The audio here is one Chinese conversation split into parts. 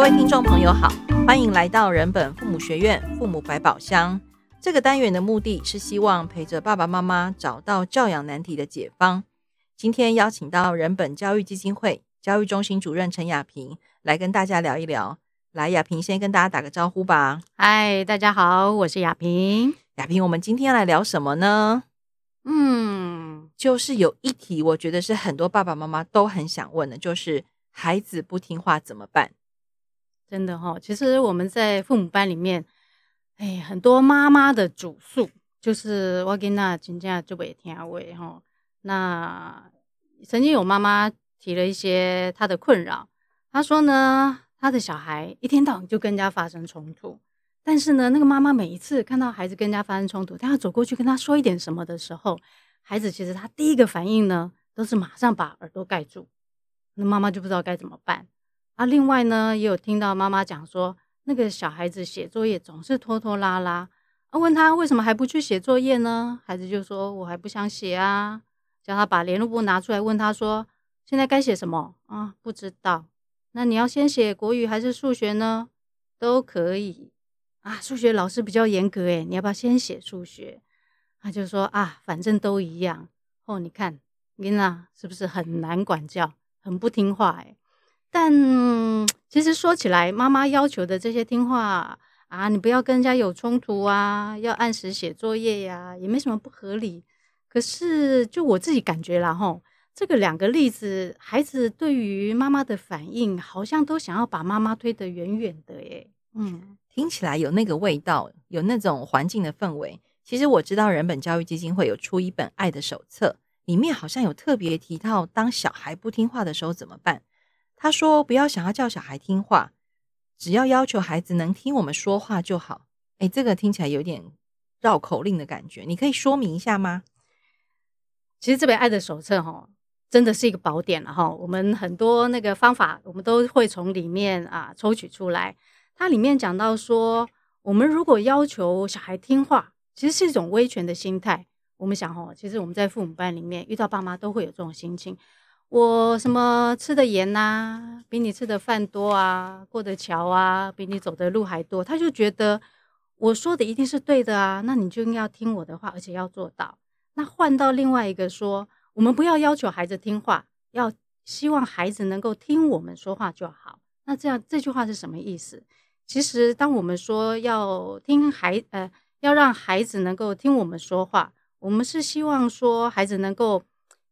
各位听众朋友好，欢迎来到人本父母学院父母百宝箱。这个单元的目的是希望陪着爸爸妈妈找到教养难题的解方。今天邀请到人本教育基金会教育中心主任陈雅萍来跟大家聊一聊。来，雅萍先跟大家打个招呼吧。嗨，大家好，我是雅萍。雅萍，我们今天要来聊什么呢？嗯，就是有一题，我觉得是很多爸爸妈妈都很想问的，就是孩子不听话怎么办？真的哈、哦，其实我们在父母班里面，哎，很多妈妈的主诉就是我跟那请假就不听话哈。那曾经有妈妈提了一些她的困扰，她说呢，她的小孩一天到晚就跟人家发生冲突，但是呢，那个妈妈每一次看到孩子跟人家发生冲突，她要走过去跟他说一点什么的时候，孩子其实他第一个反应呢，都是马上把耳朵盖住，那妈妈就不知道该怎么办。啊，另外呢，也有听到妈妈讲说，那个小孩子写作业总是拖拖拉拉。啊，问他为什么还不去写作业呢？孩子就说：“我还不想写啊。”叫他把联络簿拿出来，问他说：“现在该写什么？”啊，不知道。那你要先写国语还是数学呢？都可以。啊，数学老师比较严格诶，你要不要先写数学？他就说：“啊，反正都一样。”哦，你看，琳娜是不是很难管教，很不听话诶？但其实说起来，妈妈要求的这些听话啊，你不要跟人家有冲突啊，要按时写作业呀，也没什么不合理。可是就我自己感觉啦，吼，这个两个例子，孩子对于妈妈的反应，好像都想要把妈妈推得远远的，耶。嗯，听起来有那个味道，有那种环境的氛围。其实我知道人本教育基金会有出一本爱的手册，里面好像有特别提到，当小孩不听话的时候怎么办。他说：“不要想要叫小孩听话，只要要求孩子能听我们说话就好。”哎，这个听起来有点绕口令的感觉，你可以说明一下吗？其实这本爱的手册哈，真的是一个宝典了哈。我们很多那个方法，我们都会从里面啊抽取出来。它里面讲到说，我们如果要求小孩听话，其实是一种威权的心态。我们想哈，其实我们在父母班里面遇到爸妈都会有这种心情。我什么吃的盐呐、啊，比你吃的饭多啊，过的桥啊，比你走的路还多。他就觉得我说的一定是对的啊，那你就应该要听我的话，而且要做到。那换到另外一个说，我们不要要求孩子听话，要希望孩子能够听我们说话就好。那这样这句话是什么意思？其实当我们说要听孩呃，要让孩子能够听我们说话，我们是希望说孩子能够。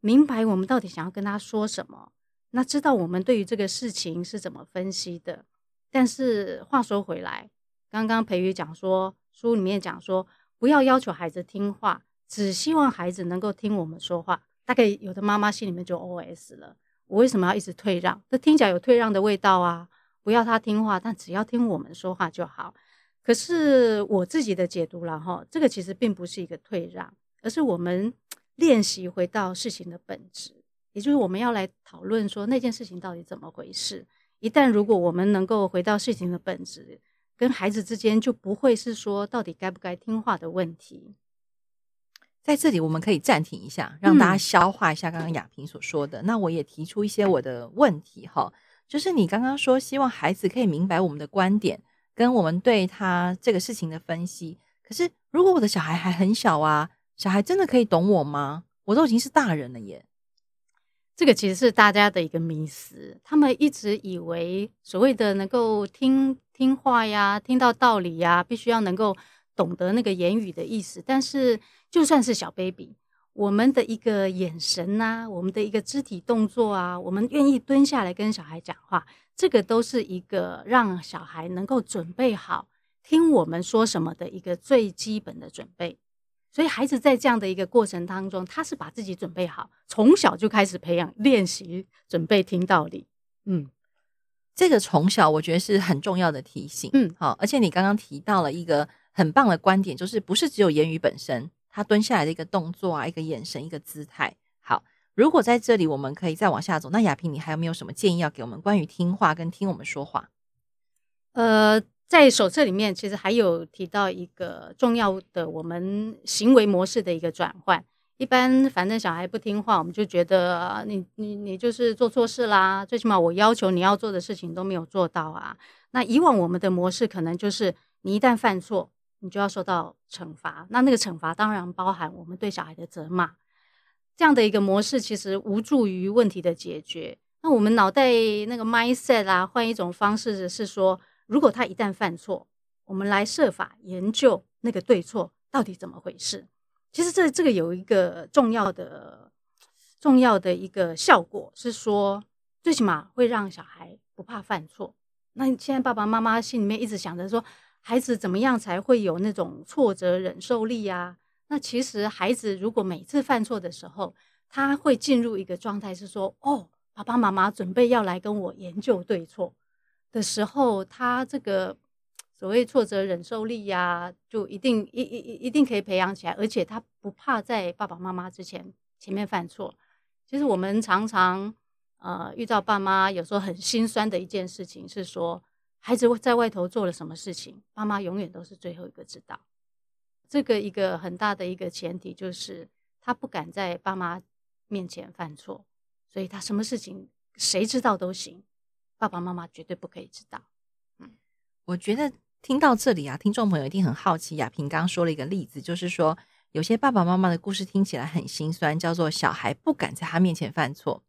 明白我们到底想要跟他说什么，那知道我们对于这个事情是怎么分析的。但是话说回来，刚刚培宇讲说，书里面讲说，不要要求孩子听话，只希望孩子能够听我们说话。大概有的妈妈心里面就 OS 了：我为什么要一直退让？这听起来有退让的味道啊！不要他听话，但只要听我们说话就好。可是我自己的解读了哈，这个其实并不是一个退让，而是我们。练习回到事情的本质，也就是我们要来讨论说那件事情到底怎么回事。一旦如果我们能够回到事情的本质，跟孩子之间就不会是说到底该不该听话的问题。在这里我们可以暂停一下，让大家消化一下刚刚雅萍所说的。嗯、那我也提出一些我的问题哈，就是你刚刚说希望孩子可以明白我们的观点，跟我们对他这个事情的分析。可是如果我的小孩还很小啊。小孩真的可以懂我吗？我都已经是大人了耶。这个其实是大家的一个迷思，他们一直以为所谓的能够听听话呀、听到道理呀，必须要能够懂得那个言语的意思。但是就算是小 baby，我们的一个眼神啊，我们的一个肢体动作啊，我们愿意蹲下来跟小孩讲话，这个都是一个让小孩能够准备好听我们说什么的一个最基本的准备。所以孩子在这样的一个过程当中，他是把自己准备好，从小就开始培养练习，准备听道理。嗯，这个从小我觉得是很重要的提醒。嗯，好，而且你刚刚提到了一个很棒的观点，就是不是只有言语本身，他蹲下来的一个动作啊，一个眼神，一个姿态。好，如果在这里我们可以再往下走，那雅萍，你还有没有什么建议要给我们关于听话跟听我们说话？呃。在手册里面，其实还有提到一个重要的我们行为模式的一个转换。一般反正小孩不听话，我们就觉得你你你就是做错事啦。最起码我要求你要做的事情都没有做到啊。那以往我们的模式可能就是，你一旦犯错，你就要受到惩罚。那那个惩罚当然包含我们对小孩的责骂。这样的一个模式其实无助于问题的解决。那我们脑袋那个 mindset 啊，换一种方式是说，如果他一旦犯错，我们来设法研究那个对错到底怎么回事。其实这这个有一个重要的重要的一个效果是说，最起码会让小孩不怕犯错。那现在爸爸妈妈心里面一直想着说，孩子怎么样才会有那种挫折忍受力啊？那其实孩子如果每次犯错的时候，他会进入一个状态，是说，哦，爸爸妈妈准备要来跟我研究对错的时候，他这个所谓挫折忍受力呀、就一定一一一一定可以培养起来，而且他不怕在爸爸妈妈之前前面犯错。其实我们常常。呃，遇到爸妈有时候很心酸的一件事情是说，孩子在外头做了什么事情，爸妈永远都是最后一个知道。这个一个很大的一个前提就是，他不敢在爸妈面前犯错，所以他什么事情谁知道都行，爸爸妈妈绝对不可以知道。嗯，我觉得听到这里啊，听众朋友一定很好奇，亚萍刚刚说了一个例子，就是说有些爸爸妈妈的故事听起来很心酸，叫做小孩不敢在他面前犯错。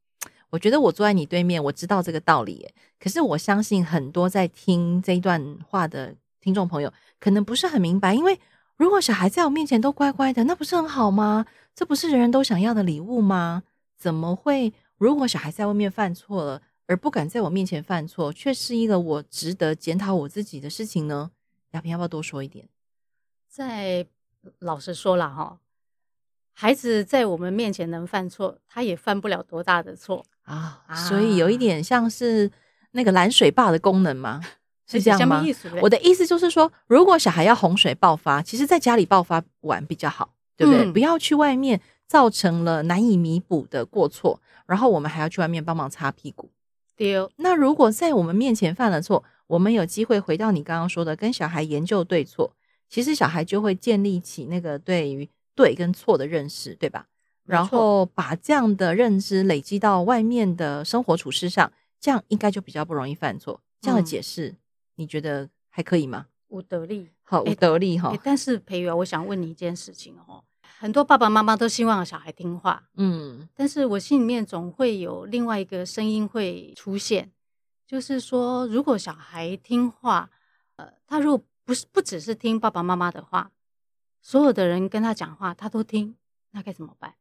我觉得我坐在你对面，我知道这个道理。可是我相信很多在听这一段话的听众朋友，可能不是很明白。因为如果小孩在我面前都乖乖的，那不是很好吗？这不是人人都想要的礼物吗？怎么会？如果小孩在外面犯错了，而不敢在我面前犯错，却是一个我值得检讨我自己的事情呢？亚萍要不要多说一点？在老实说了哈，孩子在我们面前能犯错，他也犯不了多大的错。啊，所以有一点像是那个拦水坝的功能吗？是这样吗？我的意思就是说，如果小孩要洪水爆发，其实在家里爆发完比较好，对不对？嗯、不要去外面造成了难以弥补的过错，然后我们还要去外面帮忙擦屁股。对哦。那如果在我们面前犯了错，我们有机会回到你刚刚说的，跟小孩研究对错，其实小孩就会建立起那个对于对跟错的认识，对吧？然后把这样的认知累积到外面的生活处事上，这样应该就比较不容易犯错。这样的解释，嗯、你觉得还可以吗？我得力，好，我得力哈。但是培瑜，我想问你一件事情哦，很多爸爸妈妈都希望小孩听话，嗯，但是我心里面总会有另外一个声音会出现，就是说，如果小孩听话，呃，他如果不是不只是听爸爸妈妈的话，所有的人跟他讲话他都听，那该怎么办？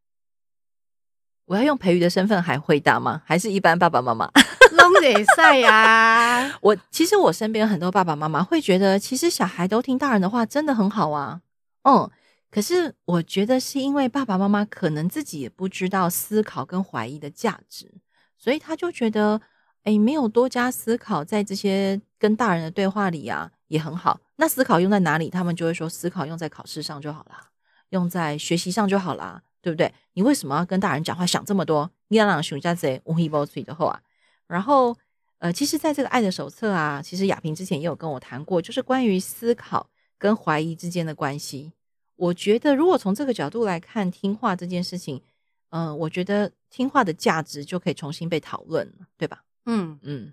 我要用培育的身份还回答吗？还是一般爸爸妈妈？拢得赛呀！我其实我身边很多爸爸妈妈会觉得，其实小孩都听大人的话，真的很好啊。嗯，可是我觉得是因为爸爸妈妈可能自己也不知道思考跟怀疑的价值，所以他就觉得，哎，没有多加思考，在这些跟大人的对话里啊，也很好。那思考用在哪里？他们就会说，思考用在考试上就好啦，用在学习上就好啦。对不对？你为什么要跟大人讲话想这么多？你要让熊家贼无一无嘴的话。然后，呃，其实，在这个爱的手册啊，其实雅萍之前也有跟我谈过，就是关于思考跟怀疑之间的关系。我觉得，如果从这个角度来看听话这件事情，嗯、呃，我觉得听话的价值就可以重新被讨论了，对吧？嗯嗯。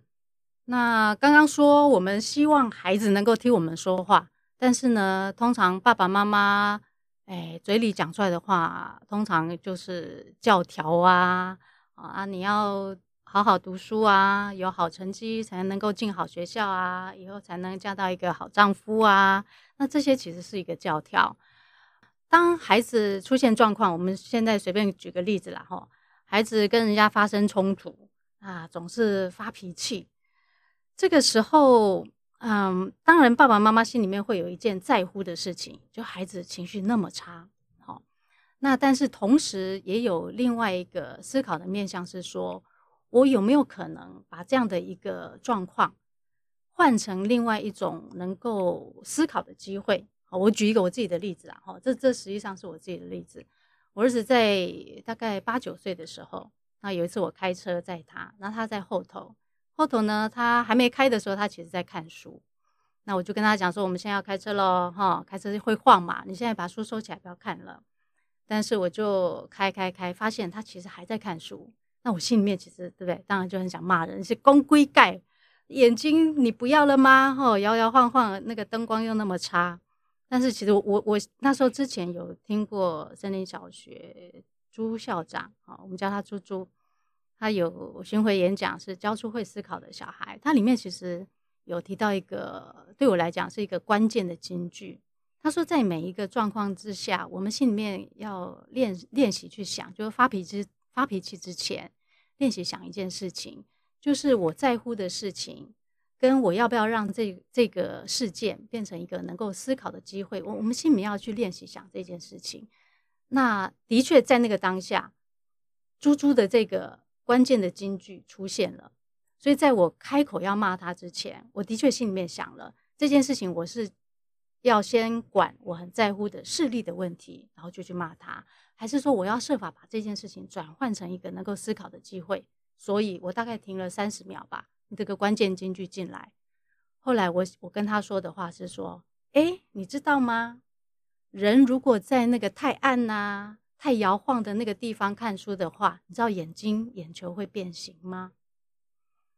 那刚刚说我们希望孩子能够听我们说话，但是呢，通常爸爸妈妈。哎，嘴里讲出来的话，通常就是教条啊啊！你要好好读书啊，有好成绩才能够进好学校啊，以后才能嫁到一个好丈夫啊。那这些其实是一个教条。当孩子出现状况，我们现在随便举个例子啦，哈，孩子跟人家发生冲突啊，总是发脾气，这个时候。嗯，当然，爸爸妈妈心里面会有一件在乎的事情，就孩子情绪那么差，好，那但是同时也有另外一个思考的面向是说，我有没有可能把这样的一个状况换成另外一种能够思考的机会？我举一个我自己的例子啊，哈，这这实际上是我自己的例子。我儿子在大概八九岁的时候，那有一次我开车载他，那他在后头。后头呢，他还没开的时候，他其实在看书。那我就跟他讲说，我们现在要开车喽，哈，开车会晃嘛，你现在把书收起来，不要看了。但是我就开开开，发现他其实还在看书。那我心里面其实对不对？当然就很想骂人，是公归盖，眼睛你不要了吗？哦，摇摇晃晃，那个灯光又那么差。但是其实我我那时候之前有听过森林小学朱校长，啊，我们叫他朱朱，他有巡回演讲，是教出会思考的小孩。他里面其实有提到一个对我来讲是一个关键的金句。他说，在每一个状况之下，我们心里面要练练习去想，就是发脾气发脾气之前，练习想一件事情，就是我在乎的事情。跟我要不要让这这个事件变成一个能够思考的机会？我我们心里面要去练习想这件事情。那的确在那个当下，猪猪的这个关键的金句出现了。所以在我开口要骂他之前，我的确心里面想了这件事情，我是要先管我很在乎的视力的问题，然后就去骂他，还是说我要设法把这件事情转换成一个能够思考的机会？所以我大概停了三十秒吧。这个关键金句进来，后来我我跟他说的话是说：“哎，你知道吗？人如果在那个太暗呐、太摇晃的那个地方看书的话，你知道眼睛眼球会变形吗？”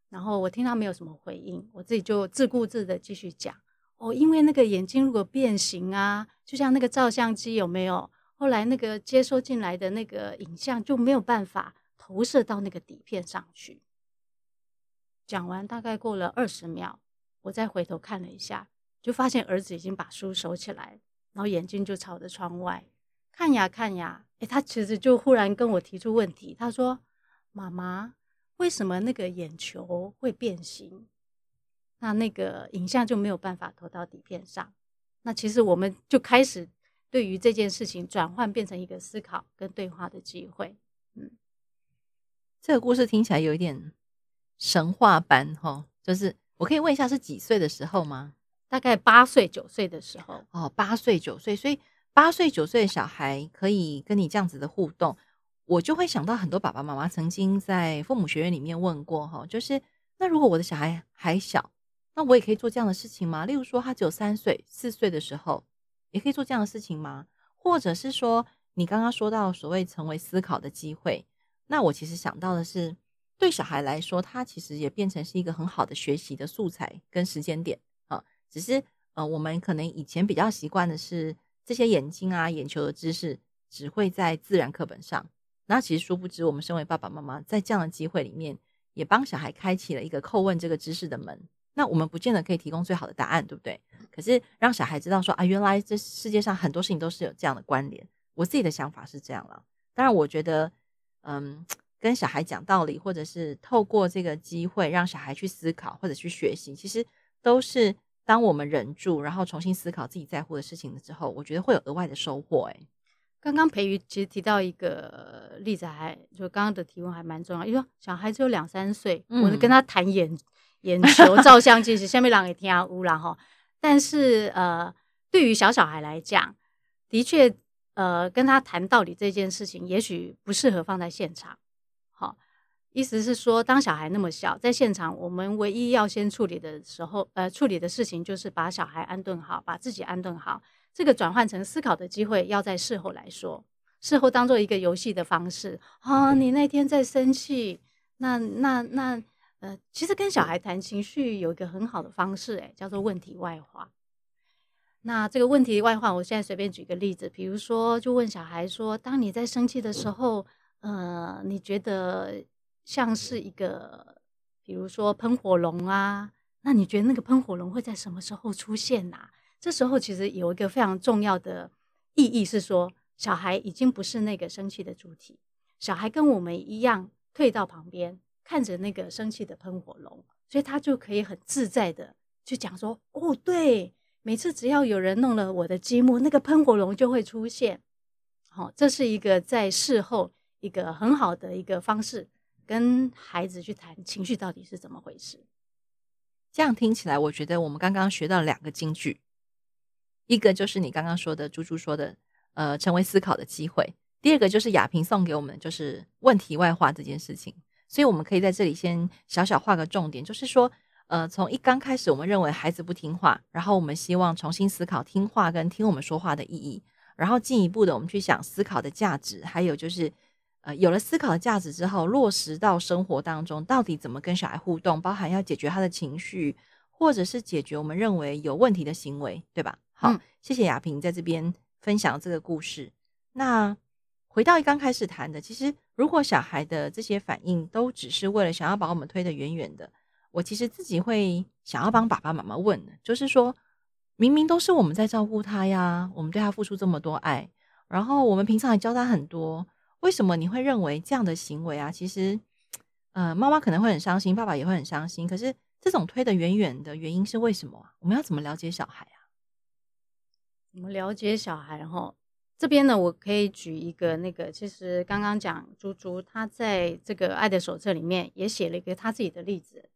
然后我听他没有什么回应，我自己就自顾自的继续讲：“哦，因为那个眼睛如果变形啊，就像那个照相机有没有？后来那个接收进来的那个影像就没有办法投射到那个底片上去。”讲完大概过了二十秒，我再回头看了一下，就发现儿子已经把书收起来，然后眼睛就朝着窗外看呀看呀。诶，他其实就忽然跟我提出问题，他说：“妈妈，为什么那个眼球会变形？那那个影像就没有办法投到底片上？”那其实我们就开始对于这件事情转换，变成一个思考跟对话的机会。嗯，这个故事听起来有一点。神话般哈，就是我可以问一下是几岁的时候吗？大概八岁九岁的时候哦，八岁九岁，所以八岁九岁的小孩可以跟你这样子的互动，我就会想到很多爸爸妈妈曾经在父母学院里面问过哈，就是那如果我的小孩还小，那我也可以做这样的事情吗？例如说他只有三岁四岁的时候，也可以做这样的事情吗？或者是说你刚刚说到所谓成为思考的机会，那我其实想到的是。对小孩来说，他其实也变成是一个很好的学习的素材跟时间点啊。只是呃，我们可能以前比较习惯的是这些眼睛啊、眼球的知识只会在自然课本上。那其实殊不知，我们身为爸爸妈妈，在这样的机会里面，也帮小孩开启了一个叩问这个知识的门。那我们不见得可以提供最好的答案，对不对？可是让小孩知道说啊，原来这世界上很多事情都是有这样的关联。我自己的想法是这样了。当然，我觉得嗯。跟小孩讲道理，或者是透过这个机会让小孩去思考或者去学习，其实都是当我们忍住，然后重新思考自己在乎的事情了之后，我觉得会有额外的收获。哎，刚刚培瑜其实提到一个例子还，还就刚刚的提问还蛮重要。因为小孩只有两三岁，嗯、我跟他谈眼眼球照相机，下面两个天乌啦哈。但是呃，对于小小孩来讲，的确呃，跟他谈道理这件事情，也许不适合放在现场。意思是说，当小孩那么小，在现场，我们唯一要先处理的时候，呃，处理的事情就是把小孩安顿好，把自己安顿好。这个转换成思考的机会，要在事后来说，事后当做一个游戏的方式。啊，你那天在生气，那那那，呃，其实跟小孩谈情绪有一个很好的方式，诶，叫做问题外化。那这个问题外化，我现在随便举个例子，比如说，就问小孩说，当你在生气的时候。呃，你觉得像是一个，比如说喷火龙啊，那你觉得那个喷火龙会在什么时候出现呐？这时候其实有一个非常重要的意义是说，小孩已经不是那个生气的主体，小孩跟我们一样退到旁边看着那个生气的喷火龙，所以他就可以很自在的去讲说，哦，对，每次只要有人弄了我的积木，那个喷火龙就会出现。好，这是一个在事后。一个很好的一个方式，跟孩子去谈情绪到底是怎么回事。这样听起来，我觉得我们刚刚学到两个金句，一个就是你刚刚说的，猪猪说的，呃，成为思考的机会；第二个就是雅萍送给我们，就是问题外化这件事情。所以，我们可以在这里先小小画个重点，就是说，呃，从一刚开始，我们认为孩子不听话，然后我们希望重新思考听话跟听我们说话的意义，然后进一步的，我们去想思考的价值，还有就是。呃有了思考的价值之后，落实到生活当中，到底怎么跟小孩互动，包含要解决他的情绪，或者是解决我们认为有问题的行为，对吧？好，嗯、谢谢雅萍在这边分享这个故事。那回到刚开始谈的，其实如果小孩的这些反应都只是为了想要把我们推得远远的，我其实自己会想要帮爸爸妈妈问，就是说，明明都是我们在照顾他呀，我们对他付出这么多爱，然后我们平常也教他很多，为什么你会认为这样的行为啊？其实，呃，妈妈可能会很伤心，爸爸也会很伤心。可是这种推得远远的原因是为什么？我们要怎么了解小孩啊？怎么了解小孩？哈，这边呢，我可以举一个那个，其实刚刚讲猪猪，他在这个爱的手册里面也写了一个他自己的例子。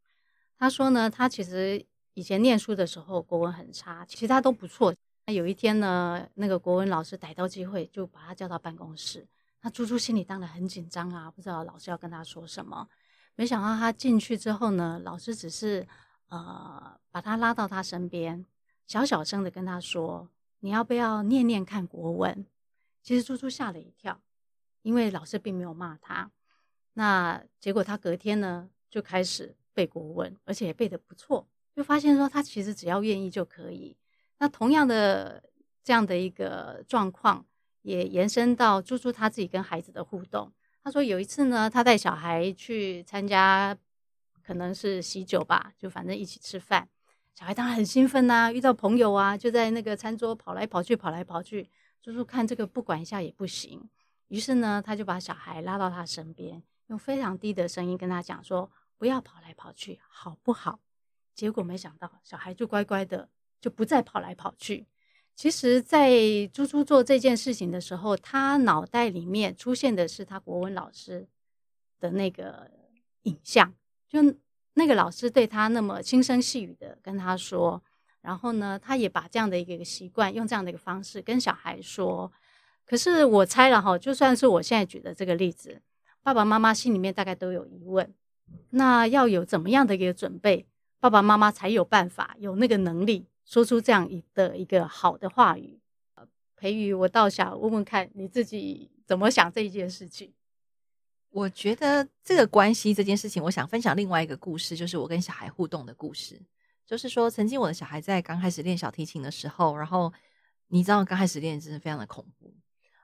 他说呢，他其实以前念书的时候国文很差，其他都不错。那有一天呢，那个国文老师逮到机会就把他叫到办公室。那猪猪心里当然很紧张啊，不知道老师要跟他说什么。没想到他进去之后呢，老师只是呃把他拉到他身边，小小声的跟他说。你要不要念念看国文？其实猪猪吓了一跳，因为老师并没有骂他。那结果他隔天呢就开始背国文，而且也背得不错。就发现说他其实只要愿意就可以。那同样的这样的一个状况，也延伸到猪猪他自己跟孩子的互动。他说有一次呢，他带小孩去参加，可能是喜酒吧，就反正一起吃饭。小孩当然很兴奋呐、遇到朋友啊，就在那个餐桌跑来跑去，跑来跑去。猪猪看这个不管一下也不行，于是呢，他就把小孩拉到他身边，用非常低的声音跟他讲说：“不要跑来跑去，好不好？”结果没想到，小孩就乖乖的就不再跑来跑去。其实，在猪猪做这件事情的时候，他脑袋里面出现的是他国文老师的那个影像，就。那个老师对他那么轻声细语的跟他说，然后呢，他也把这样的一个习惯用这样的一个方式跟小孩说。可是我猜了哈，就算是我现在举的这个例子，爸爸妈妈心里面大概都有疑问。那要有怎么样的一个准备，爸爸妈妈才有办法有那个能力说出这样一的一个好的话语？培瑜，我倒想问问看你自己怎么想这一件事情。我觉得这个关系这件事情，我想分享另外一个故事，就是我跟小孩互动的故事。就是说，曾经我的小孩在刚开始练小提琴的时候，然后你知道刚开始练真的非常的恐怖。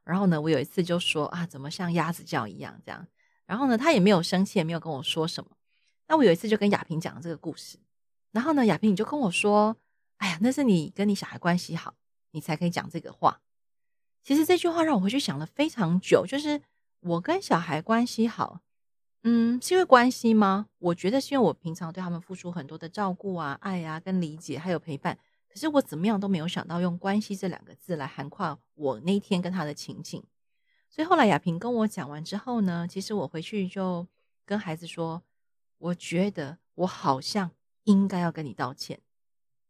然后呢，我有一次就说啊，怎么像鸭子叫一样这样？然后呢，他也没有生气，也没有跟我说什么。那我有一次就跟亚萍讲这个故事，然后呢，亚萍你就跟我说，哎呀，那是你跟你小孩关系好，你才可以讲这个话。其实这句话让我回去想了非常久，就是。我跟小孩关系好，嗯，是因为关系吗？我觉得是因为我平常对他们付出很多的照顾啊、爱啊、跟理解，还有陪伴。可是我怎么样都没有想到用“关系”这两个字来涵盖我那天跟他的情景。所以后来亚萍跟我讲完之后呢，其实我回去就跟孩子说，我觉得我好像应该要跟你道歉。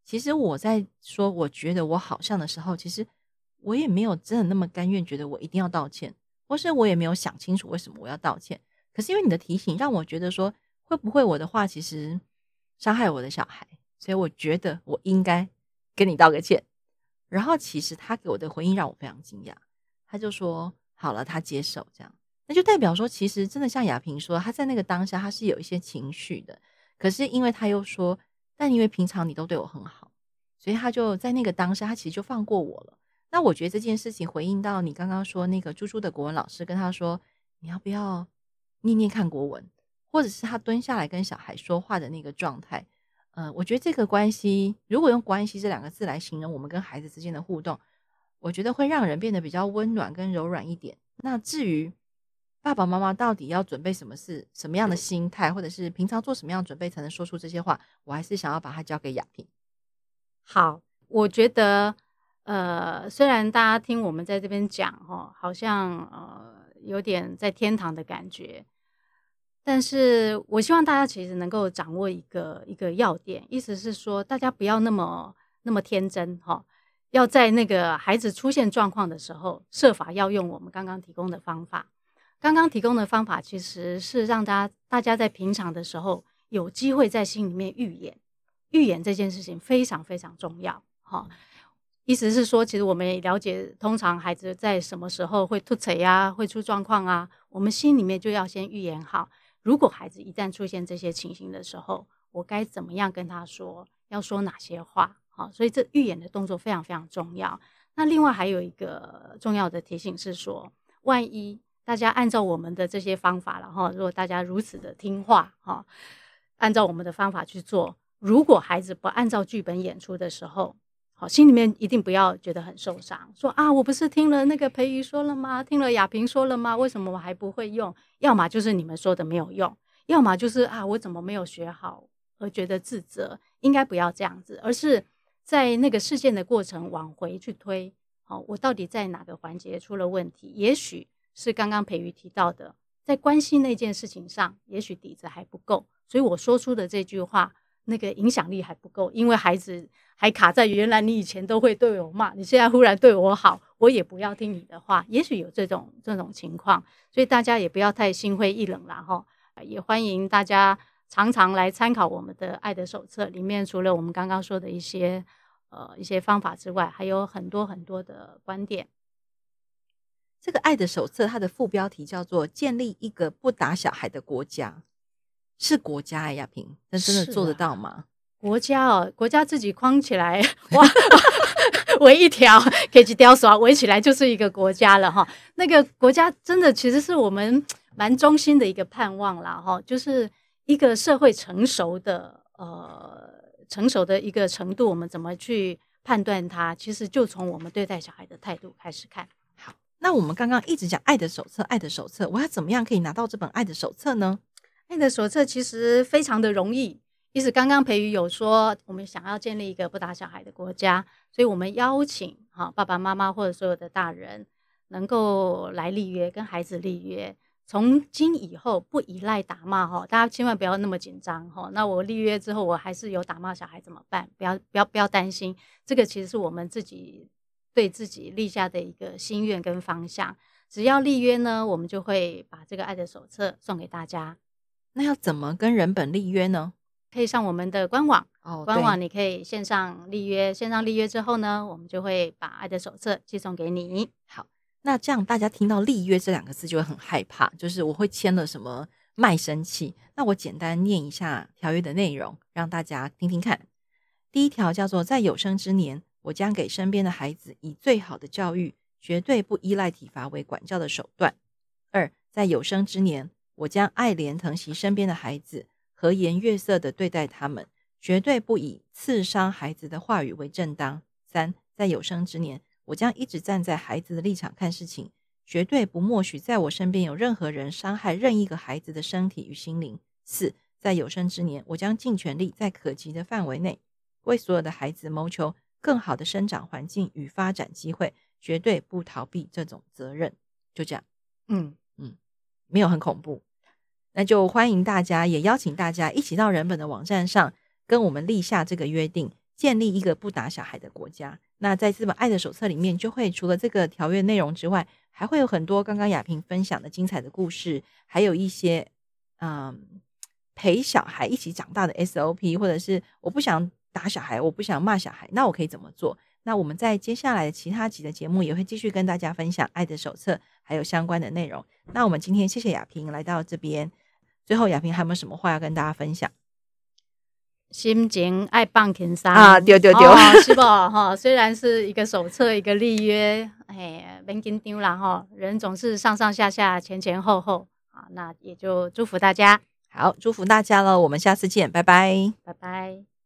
其实我在说我觉得我好像的时候，其实我也没有真的那么甘愿，觉得我一定要道歉。或是我也没有想清楚为什么我要道歉，可是因为你的提醒让我觉得说，会不会我的话其实伤害我的小孩，所以我觉得我应该跟你道个歉。然后其实他给我的回应让我非常惊讶，他就说好了，他接受这样，那就代表说其实真的像亚萍说，他在那个当下他是有一些情绪的，可是因为他又说，但因为平常你都对我很好，所以他就在那个当下他其实就放过我了。那我觉得这件事情回应到你刚刚说那个猪猪的国文老师跟他说，你要不要念念看国文，或者是他蹲下来跟小孩说话的那个状态，呃，我觉得这个关系，如果用关系这两个字来形容我们跟孩子之间的互动，我觉得会让人变得比较温暖跟柔软一点。那至于爸爸妈妈到底要准备什么事，什么样的心态，或者是平常做什么样的准备才能说出这些话，我还是想要把它交给雅萍。好，我觉得。呃，虽然大家听我们在这边讲哦，好像呃有点在天堂的感觉，但是我希望大家其实能够掌握一个一个要点，意思是说，大家不要那么那么天真哈，要在那个孩子出现状况的时候，设法要用我们刚刚提供的方法。刚刚提供的方法其实是让大家大家在平常的时候有机会在心里面预演，预演这件事情非常非常重要哈。意思是说，其实我们也了解，通常孩子在什么时候会突槌呀，会出状况啊，我们心里面就要先预演好。如果孩子一旦出现这些情形的时候，我该怎么样跟他说？要说哪些话？好，所以这预演的动作非常非常重要。那另外还有一个重要的提醒是说，万一大家按照我们的这些方法了哈，如果大家如此的听话哈，按照我们的方法去做，如果孩子不按照剧本演出的时候，好，心里面一定不要觉得很受伤。说啊，我不是听了那个培瑜说了吗？听了雅萍说了吗？为什么我还不会用？要么就是你们说的没有用，要么就是啊，我怎么没有学好而觉得自责？应该不要这样子，而是在那个事件的过程往回去推。好，我到底在哪个环节出了问题？也许是刚刚培瑜提到的，在关系那件事情上，也许底子还不够，所以我说出的这句话。那个影响力还不够，因为孩子还卡在原来你以前都会对我骂，你现在忽然对我好，我也不要听你的话。也许有这种这种情况，所以大家也不要太心灰意冷了哈。也欢迎大家常常来参考我们的《爱的手册》，里面除了我们刚刚说的一些呃一些方法之外，还有很多很多的观点。这个《爱的手册》它的副标题叫做“建立一个不打小孩的国家”。是国家哎，亚萍，那真的做得到吗？国家哦，国家自己框起来，哇，围一条，可以去雕塑，围起来就是一个国家了哈。那个国家真的其实是我们蛮衷心的一个盼望啦哈，就是一个社会成熟的呃成熟的一个程度，我们怎么去判断它？其实就从我们对待小孩的态度开始看。那我们刚刚一直讲爱的手册，爱的手册，我要怎么样可以拿到这本爱的手册呢？爱的手册其实非常的容易，意思刚刚培瑜有说，我们想要建立一个不打小孩的国家，所以我们邀请哈爸爸妈妈或者所有的大人能够来立约，跟孩子立约，从今以后不依赖打骂哈，大家千万不要那么紧张哈。那我立约之后，我还是有打骂小孩怎么办？不要不要不要担心，这个其实是我们自己对自己立下的一个心愿跟方向。只要立约呢，我们就会把这个爱的手册送给大家。那要怎么跟人本立约呢？可以上我们的官网哦，官网你可以线上立约，线上立约之后呢，我们就会把爱的手册寄送给你。好，那这样大家听到立约这两个字就会很害怕，就是我会签了什么卖身契。那我简单念一下条约的内容，让大家听听看。第一条叫做，在有生之年，我将给身边的孩子以最好的教育，绝对不依赖体罚为管教的手段。二，在有生之年。我将爱怜疼惜身边的孩子，和颜悦色地对待他们，绝对不以刺伤孩子的话语为正当。三，在有生之年，我将一直站在孩子的立场看事情，绝对不默许在我身边有任何人伤害任意一个孩子的身体与心灵。四，在有生之年，我将尽全力在可及的范围内，为所有的孩子谋求更好的生长环境与发展机会，绝对不逃避这种责任。就这样，嗯嗯，没有很恐怖。那就欢迎大家，也邀请大家一起到人本的网站上，跟我们立下这个约定，建立一个不打小孩的国家。那在这本爱的手册里面，就会除了这个条约内容之外，还会有很多刚刚亚萍分享的精彩的故事，还有一些嗯陪小孩一起长大的 SOP，或者是我不想打小孩，我不想骂小孩，那我可以怎么做？那我们在接下来的其他集的节目也会继续跟大家分享爱的手册，还有相关的内容。那我们今天谢谢亚萍来到这边。最后，亚萍还有没有什么话要跟大家分享？心情爱放轻松啊，丢丢丢，是不 哈？虽然是一个手册，一个立约，哎，别紧张啦哈。人总是上上下下，前前后后啊，那也就祝福大家，好，祝福大家了。我们下次见，拜拜，拜拜。